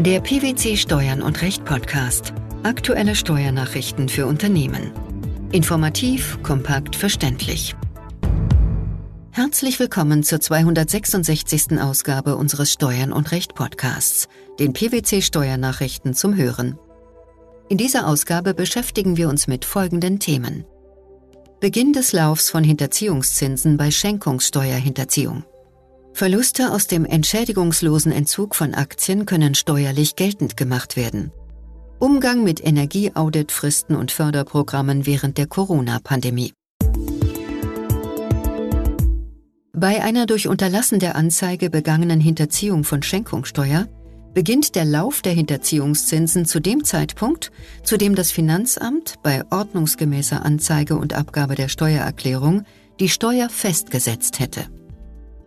Der PwC Steuern und Recht Podcast. Aktuelle Steuernachrichten für Unternehmen. Informativ, kompakt, verständlich. Herzlich willkommen zur 266. Ausgabe unseres Steuern und Recht Podcasts, den PwC Steuernachrichten zum Hören. In dieser Ausgabe beschäftigen wir uns mit folgenden Themen. Beginn des Laufs von Hinterziehungszinsen bei Schenkungssteuerhinterziehung. Verluste aus dem entschädigungslosen Entzug von Aktien können steuerlich geltend gemacht werden. Umgang mit Energieauditfristen und Förderprogrammen während der Corona-Pandemie. Bei einer durch Unterlassen der Anzeige begangenen Hinterziehung von Schenkungssteuer beginnt der Lauf der Hinterziehungszinsen zu dem Zeitpunkt, zu dem das Finanzamt bei ordnungsgemäßer Anzeige und Abgabe der Steuererklärung die Steuer festgesetzt hätte.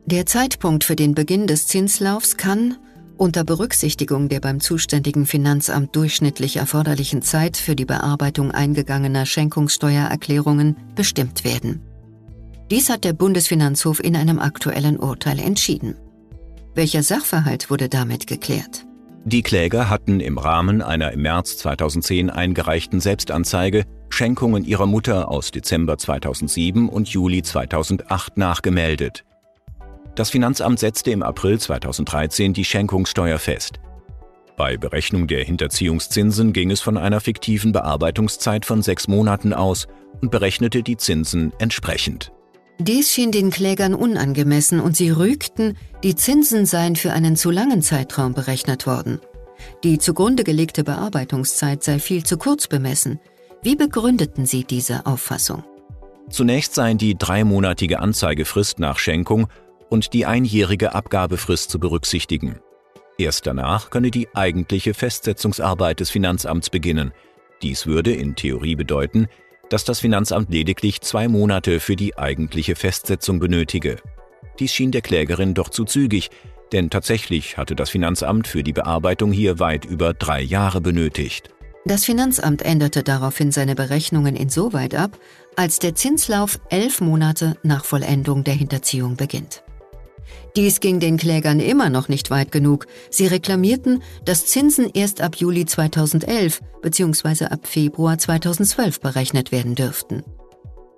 Der Zeitpunkt für den Beginn des Zinslaufs kann, unter Berücksichtigung der beim zuständigen Finanzamt durchschnittlich erforderlichen Zeit für die Bearbeitung eingegangener Schenkungssteuererklärungen, bestimmt werden. Dies hat der Bundesfinanzhof in einem aktuellen Urteil entschieden. Welcher Sachverhalt wurde damit geklärt? Die Kläger hatten im Rahmen einer im März 2010 eingereichten Selbstanzeige Schenkungen ihrer Mutter aus Dezember 2007 und Juli 2008 nachgemeldet. Das Finanzamt setzte im April 2013 die Schenkungssteuer fest. Bei Berechnung der Hinterziehungszinsen ging es von einer fiktiven Bearbeitungszeit von sechs Monaten aus und berechnete die Zinsen entsprechend. Dies schien den Klägern unangemessen und sie rügten, die Zinsen seien für einen zu langen Zeitraum berechnet worden. Die zugrunde gelegte Bearbeitungszeit sei viel zu kurz bemessen. Wie begründeten Sie diese Auffassung? Zunächst seien die dreimonatige Anzeigefrist nach Schenkung und die einjährige Abgabefrist zu berücksichtigen. Erst danach könne die eigentliche Festsetzungsarbeit des Finanzamts beginnen. Dies würde in Theorie bedeuten, dass das Finanzamt lediglich zwei Monate für die eigentliche Festsetzung benötige. Dies schien der Klägerin doch zu zügig, denn tatsächlich hatte das Finanzamt für die Bearbeitung hier weit über drei Jahre benötigt. Das Finanzamt änderte daraufhin seine Berechnungen insoweit ab, als der Zinslauf elf Monate nach Vollendung der Hinterziehung beginnt. Dies ging den Klägern immer noch nicht weit genug. Sie reklamierten, dass Zinsen erst ab Juli 2011 bzw. ab Februar 2012 berechnet werden dürften.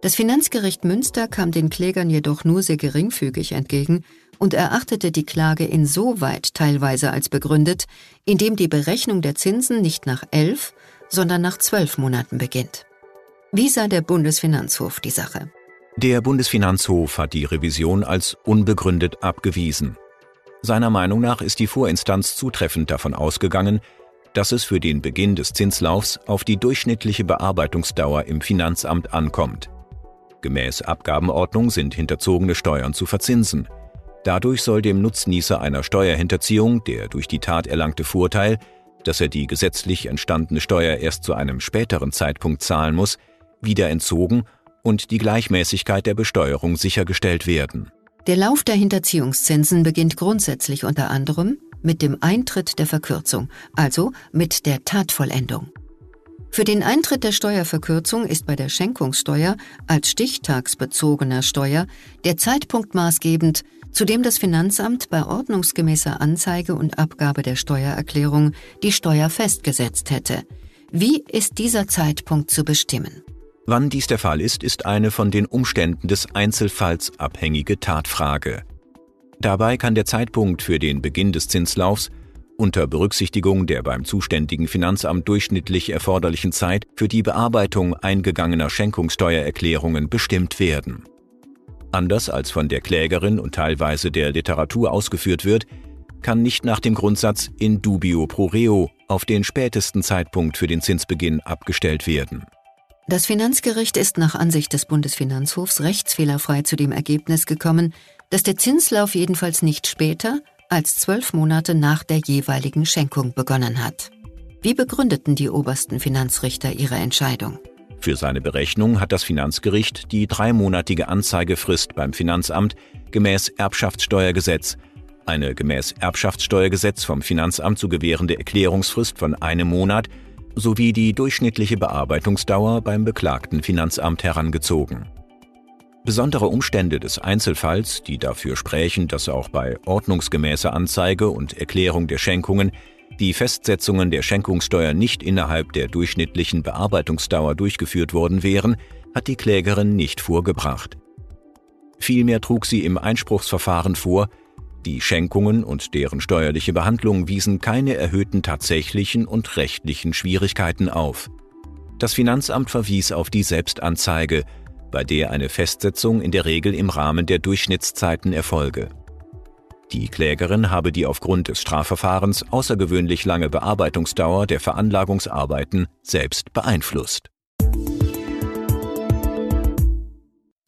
Das Finanzgericht Münster kam den Klägern jedoch nur sehr geringfügig entgegen und erachtete die Klage insoweit teilweise als begründet, indem die Berechnung der Zinsen nicht nach elf, sondern nach zwölf Monaten beginnt. Wie sah der Bundesfinanzhof die Sache? Der Bundesfinanzhof hat die Revision als unbegründet abgewiesen. Seiner Meinung nach ist die Vorinstanz zutreffend davon ausgegangen, dass es für den Beginn des Zinslaufs auf die durchschnittliche Bearbeitungsdauer im Finanzamt ankommt. Gemäß Abgabenordnung sind hinterzogene Steuern zu verzinsen. Dadurch soll dem Nutznießer einer Steuerhinterziehung der durch die Tat erlangte Vorteil, dass er die gesetzlich entstandene Steuer erst zu einem späteren Zeitpunkt zahlen muss, wieder entzogen und die Gleichmäßigkeit der Besteuerung sichergestellt werden. Der Lauf der Hinterziehungszinsen beginnt grundsätzlich unter anderem mit dem Eintritt der Verkürzung, also mit der Tatvollendung. Für den Eintritt der Steuerverkürzung ist bei der Schenkungssteuer als stichtagsbezogener Steuer der Zeitpunkt maßgebend, zu dem das Finanzamt bei ordnungsgemäßer Anzeige und Abgabe der Steuererklärung die Steuer festgesetzt hätte. Wie ist dieser Zeitpunkt zu bestimmen? Wann dies der Fall ist, ist eine von den Umständen des Einzelfalls abhängige Tatfrage. Dabei kann der Zeitpunkt für den Beginn des Zinslaufs unter Berücksichtigung der beim zuständigen Finanzamt durchschnittlich erforderlichen Zeit für die Bearbeitung eingegangener Schenkungssteuererklärungen bestimmt werden. Anders als von der Klägerin und teilweise der Literatur ausgeführt wird, kann nicht nach dem Grundsatz in dubio pro reo auf den spätesten Zeitpunkt für den Zinsbeginn abgestellt werden. Das Finanzgericht ist nach Ansicht des Bundesfinanzhofs rechtsfehlerfrei zu dem Ergebnis gekommen, dass der Zinslauf jedenfalls nicht später als zwölf Monate nach der jeweiligen Schenkung begonnen hat. Wie begründeten die obersten Finanzrichter ihre Entscheidung? Für seine Berechnung hat das Finanzgericht die dreimonatige Anzeigefrist beim Finanzamt gemäß Erbschaftssteuergesetz, eine gemäß Erbschaftssteuergesetz vom Finanzamt zu gewährende Erklärungsfrist von einem Monat sowie die durchschnittliche Bearbeitungsdauer beim beklagten Finanzamt herangezogen. Besondere Umstände des Einzelfalls, die dafür sprechen, dass auch bei ordnungsgemäßer Anzeige und Erklärung der Schenkungen die Festsetzungen der Schenkungssteuer nicht innerhalb der durchschnittlichen Bearbeitungsdauer durchgeführt worden wären, hat die Klägerin nicht vorgebracht. Vielmehr trug sie im Einspruchsverfahren vor, die Schenkungen und deren steuerliche Behandlung wiesen keine erhöhten tatsächlichen und rechtlichen Schwierigkeiten auf. Das Finanzamt verwies auf die Selbstanzeige, bei der eine Festsetzung in der Regel im Rahmen der Durchschnittszeiten erfolge. Die Klägerin habe die aufgrund des Strafverfahrens außergewöhnlich lange Bearbeitungsdauer der Veranlagungsarbeiten selbst beeinflusst.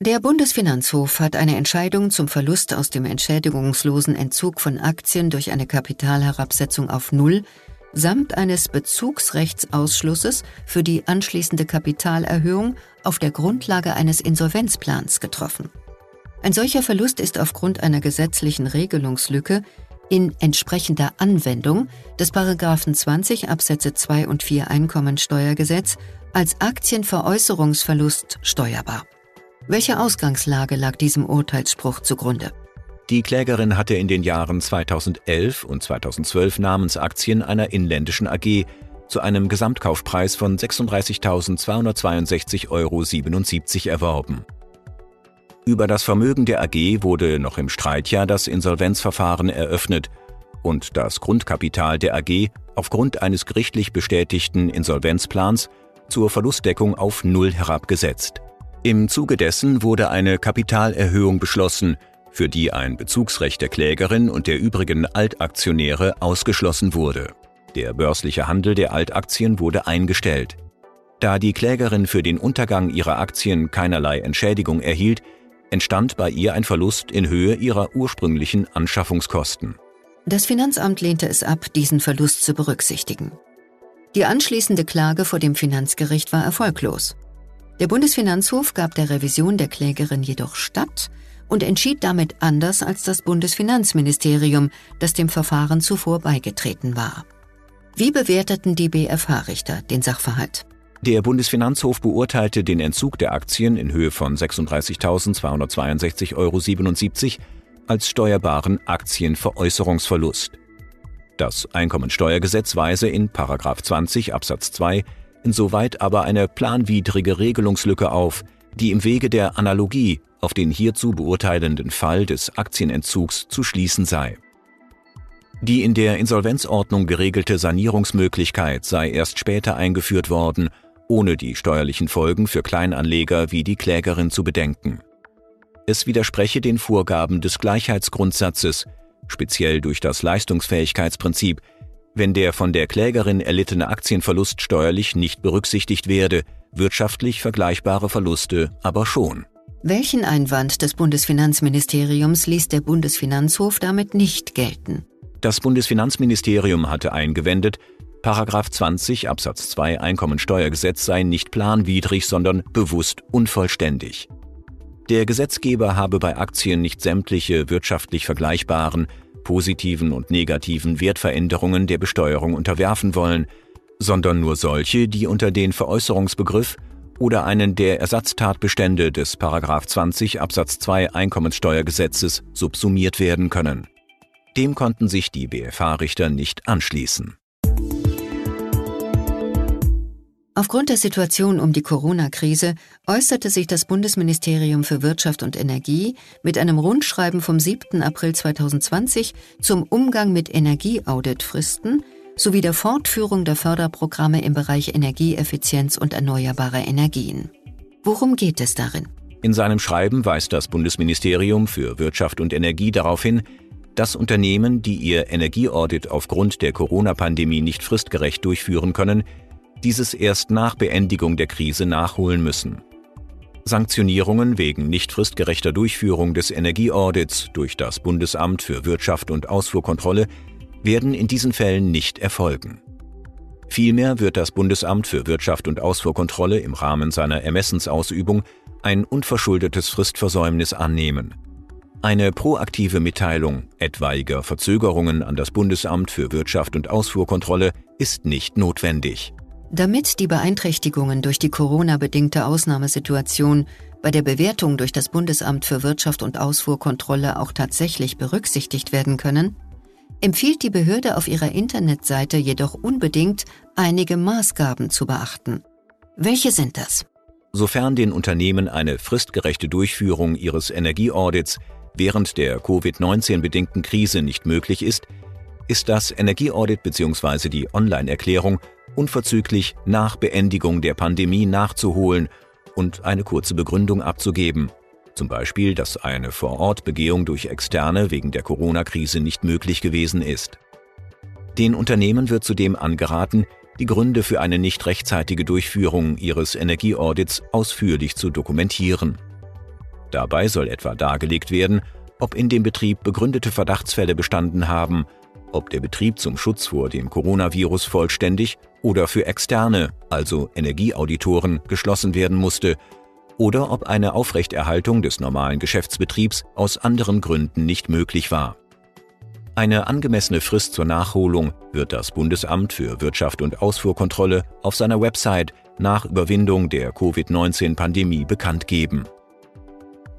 Der Bundesfinanzhof hat eine Entscheidung zum Verlust aus dem entschädigungslosen Entzug von Aktien durch eine Kapitalherabsetzung auf Null samt eines Bezugsrechtsausschlusses für die anschließende Kapitalerhöhung auf der Grundlage eines Insolvenzplans getroffen. Ein solcher Verlust ist aufgrund einer gesetzlichen Regelungslücke in entsprechender Anwendung des Paragraphen 20 Absätze 2 und 4 Einkommensteuergesetz als Aktienveräußerungsverlust steuerbar. Welche Ausgangslage lag diesem Urteilsspruch zugrunde? Die Klägerin hatte in den Jahren 2011 und 2012 Namensaktien einer inländischen AG zu einem Gesamtkaufpreis von 36.262,77 Euro erworben. Über das Vermögen der AG wurde noch im Streitjahr das Insolvenzverfahren eröffnet und das Grundkapital der AG aufgrund eines gerichtlich bestätigten Insolvenzplans zur Verlustdeckung auf Null herabgesetzt. Im Zuge dessen wurde eine Kapitalerhöhung beschlossen, für die ein Bezugsrecht der Klägerin und der übrigen Altaktionäre ausgeschlossen wurde. Der börsliche Handel der Altaktien wurde eingestellt. Da die Klägerin für den Untergang ihrer Aktien keinerlei Entschädigung erhielt, entstand bei ihr ein Verlust in Höhe ihrer ursprünglichen Anschaffungskosten. Das Finanzamt lehnte es ab, diesen Verlust zu berücksichtigen. Die anschließende Klage vor dem Finanzgericht war erfolglos. Der Bundesfinanzhof gab der Revision der Klägerin jedoch statt und entschied damit anders als das Bundesfinanzministerium, das dem Verfahren zuvor beigetreten war. Wie bewerteten die BFH-Richter den Sachverhalt? Der Bundesfinanzhof beurteilte den Entzug der Aktien in Höhe von 36.262,77 Euro als steuerbaren Aktienveräußerungsverlust. Das Einkommensteuergesetz weise in 20 Absatz 2 insoweit aber eine planwidrige Regelungslücke auf, die im Wege der Analogie auf den hierzu beurteilenden Fall des Aktienentzugs zu schließen sei. Die in der Insolvenzordnung geregelte Sanierungsmöglichkeit sei erst später eingeführt worden, ohne die steuerlichen Folgen für Kleinanleger wie die Klägerin zu bedenken. Es widerspreche den Vorgaben des Gleichheitsgrundsatzes, speziell durch das Leistungsfähigkeitsprinzip, wenn der von der Klägerin erlittene Aktienverlust steuerlich nicht berücksichtigt werde, wirtschaftlich vergleichbare Verluste aber schon. Welchen Einwand des Bundesfinanzministeriums ließ der Bundesfinanzhof damit nicht gelten? Das Bundesfinanzministerium hatte eingewendet, Paragraph 20 Absatz 2 Einkommensteuergesetz sei nicht planwidrig, sondern bewusst unvollständig. Der Gesetzgeber habe bei Aktien nicht sämtliche wirtschaftlich vergleichbaren, positiven und negativen Wertveränderungen der Besteuerung unterwerfen wollen, sondern nur solche, die unter den Veräußerungsbegriff oder einen der Ersatztatbestände des 20 Absatz 2 Einkommenssteuergesetzes subsumiert werden können. Dem konnten sich die BFH-Richter nicht anschließen. Aufgrund der Situation um die Corona-Krise äußerte sich das Bundesministerium für Wirtschaft und Energie mit einem Rundschreiben vom 7. April 2020 zum Umgang mit Energieauditfristen sowie der Fortführung der Förderprogramme im Bereich Energieeffizienz und erneuerbare Energien. Worum geht es darin? In seinem Schreiben weist das Bundesministerium für Wirtschaft und Energie darauf hin, dass Unternehmen, die ihr Energieaudit aufgrund der Corona-Pandemie nicht fristgerecht durchführen können, dieses erst nach Beendigung der Krise nachholen müssen. Sanktionierungen wegen nicht fristgerechter Durchführung des Energieaudits durch das Bundesamt für Wirtschaft und Ausfuhrkontrolle werden in diesen Fällen nicht erfolgen. Vielmehr wird das Bundesamt für Wirtschaft und Ausfuhrkontrolle im Rahmen seiner Ermessensausübung ein unverschuldetes Fristversäumnis annehmen. Eine proaktive Mitteilung etwaiger Verzögerungen an das Bundesamt für Wirtschaft und Ausfuhrkontrolle ist nicht notwendig. Damit die Beeinträchtigungen durch die Corona-bedingte Ausnahmesituation bei der Bewertung durch das Bundesamt für Wirtschaft und Ausfuhrkontrolle auch tatsächlich berücksichtigt werden können, empfiehlt die Behörde auf ihrer Internetseite jedoch unbedingt, einige Maßgaben zu beachten. Welche sind das? Sofern den Unternehmen eine fristgerechte Durchführung ihres Energieaudits während der Covid-19-bedingten Krise nicht möglich ist, ist das Energieaudit bzw. die Online-Erklärung unverzüglich nach Beendigung der Pandemie nachzuholen und eine kurze Begründung abzugeben. Zum Beispiel, dass eine Vorortbegehung durch Externe wegen der Corona-Krise nicht möglich gewesen ist. Den Unternehmen wird zudem angeraten, die Gründe für eine nicht rechtzeitige Durchführung ihres Energieaudits ausführlich zu dokumentieren. Dabei soll etwa dargelegt werden, ob in dem Betrieb begründete Verdachtsfälle bestanden haben, ob der Betrieb zum Schutz vor dem Coronavirus vollständig oder für externe, also Energieauditoren, geschlossen werden musste, oder ob eine Aufrechterhaltung des normalen Geschäftsbetriebs aus anderen Gründen nicht möglich war. Eine angemessene Frist zur Nachholung wird das Bundesamt für Wirtschaft und Ausfuhrkontrolle auf seiner Website nach Überwindung der Covid-19-Pandemie bekannt geben.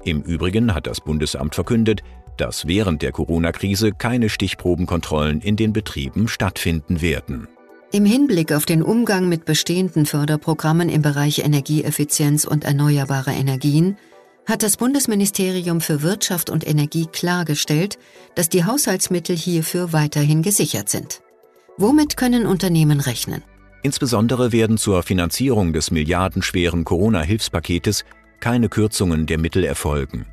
Im Übrigen hat das Bundesamt verkündet, dass während der Corona-Krise keine Stichprobenkontrollen in den Betrieben stattfinden werden. Im Hinblick auf den Umgang mit bestehenden Förderprogrammen im Bereich Energieeffizienz und erneuerbare Energien hat das Bundesministerium für Wirtschaft und Energie klargestellt, dass die Haushaltsmittel hierfür weiterhin gesichert sind. Womit können Unternehmen rechnen? Insbesondere werden zur Finanzierung des milliardenschweren Corona-Hilfspaketes keine Kürzungen der Mittel erfolgen.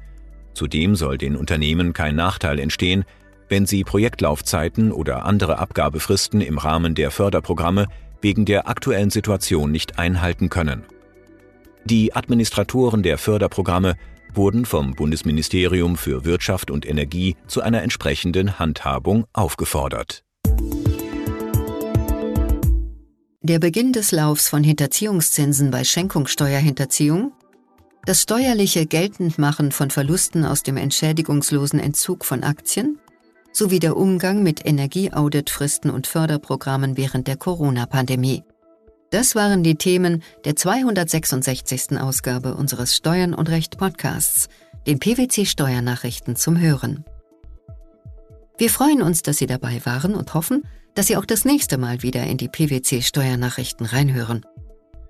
Zudem soll den Unternehmen kein Nachteil entstehen, wenn sie Projektlaufzeiten oder andere Abgabefristen im Rahmen der Förderprogramme wegen der aktuellen Situation nicht einhalten können. Die Administratoren der Förderprogramme wurden vom Bundesministerium für Wirtschaft und Energie zu einer entsprechenden Handhabung aufgefordert. Der Beginn des Laufs von Hinterziehungszinsen bei Schenkungssteuerhinterziehung das steuerliche Geltendmachen von Verlusten aus dem entschädigungslosen Entzug von Aktien sowie der Umgang mit Energieauditfristen und Förderprogrammen während der Corona-Pandemie. Das waren die Themen der 266. Ausgabe unseres Steuern und Recht Podcasts, den PwC Steuernachrichten zum Hören. Wir freuen uns, dass Sie dabei waren und hoffen, dass Sie auch das nächste Mal wieder in die PwC Steuernachrichten reinhören.